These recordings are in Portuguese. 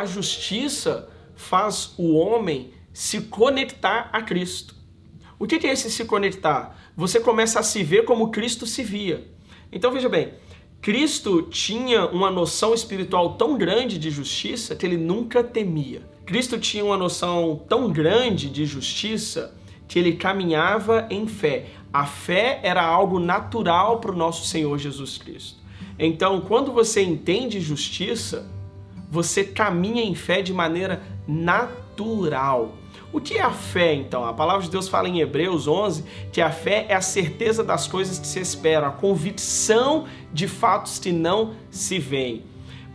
a justiça faz o homem se conectar a Cristo. O que é esse se conectar? Você começa a se ver como Cristo se via. Então veja bem, Cristo tinha uma noção espiritual tão grande de justiça que ele nunca temia. Cristo tinha uma noção tão grande de justiça que ele caminhava em fé. A fé era algo natural para o nosso Senhor Jesus Cristo. Então, quando você entende justiça, você caminha em fé de maneira natural. O que é a fé, então? A palavra de Deus fala em Hebreus 11 que a fé é a certeza das coisas que se esperam, a convicção de fatos que não se veem.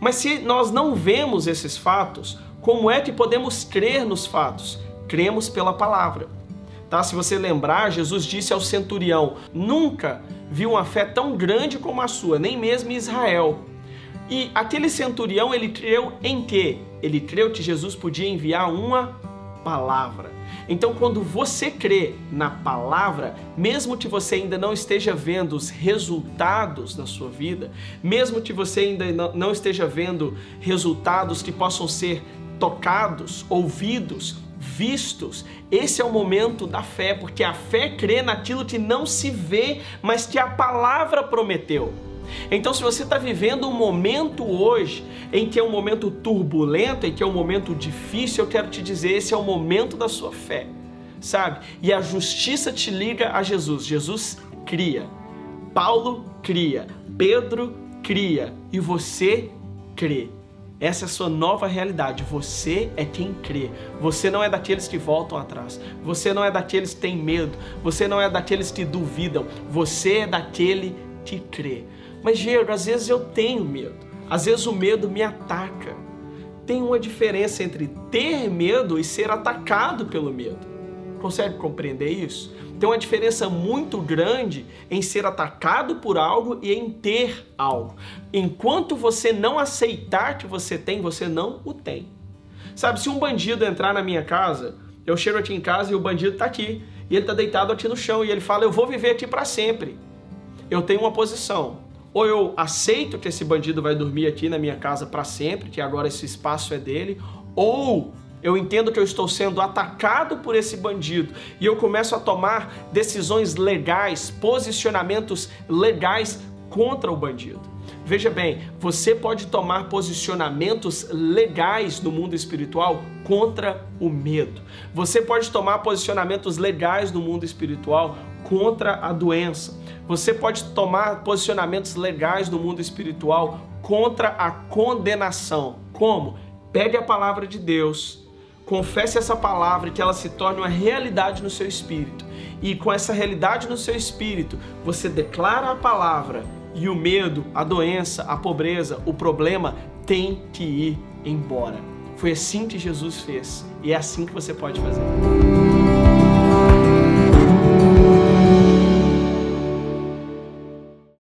Mas se nós não vemos esses fatos, como é que podemos crer nos fatos? Cremos pela palavra. Tá? Se você lembrar, Jesus disse ao centurião: Nunca vi uma fé tão grande como a sua, nem mesmo em Israel. E aquele centurião, ele creu em quê? Ele creu que Jesus podia enviar uma palavra. Então, quando você crê na palavra, mesmo que você ainda não esteja vendo os resultados da sua vida, mesmo que você ainda não esteja vendo resultados que possam ser tocados, ouvidos, vistos, esse é o momento da fé, porque a fé crê naquilo que não se vê, mas que a palavra prometeu. Então, se você está vivendo um momento hoje em que é um momento turbulento, em que é um momento difícil, eu quero te dizer: esse é o momento da sua fé, sabe? E a justiça te liga a Jesus. Jesus cria, Paulo cria, Pedro cria e você crê. Essa é a sua nova realidade. Você é quem crê. Você não é daqueles que voltam atrás. Você não é daqueles que têm medo. Você não é daqueles que duvidam. Você é daquele que crê. Mas, Diego, às vezes eu tenho medo. Às vezes o medo me ataca. Tem uma diferença entre ter medo e ser atacado pelo medo. Consegue compreender isso? Tem uma diferença muito grande em ser atacado por algo e em ter algo. Enquanto você não aceitar que você tem, você não o tem. Sabe, se um bandido entrar na minha casa, eu chego aqui em casa e o bandido está aqui, e ele está deitado aqui no chão, e ele fala: Eu vou viver aqui para sempre. Eu tenho uma posição ou eu aceito que esse bandido vai dormir aqui na minha casa para sempre, que agora esse espaço é dele, ou eu entendo que eu estou sendo atacado por esse bandido e eu começo a tomar decisões legais, posicionamentos legais contra o bandido. Veja bem, você pode tomar posicionamentos legais no mundo espiritual contra o medo. Você pode tomar posicionamentos legais no mundo espiritual contra a doença. Você pode tomar posicionamentos legais no mundo espiritual contra a condenação. Como? Pegue a palavra de Deus, confesse essa palavra que ela se torne uma realidade no seu espírito. E com essa realidade no seu espírito, você declara a palavra e o medo, a doença, a pobreza, o problema tem que ir embora. Foi assim que Jesus fez e é assim que você pode fazer.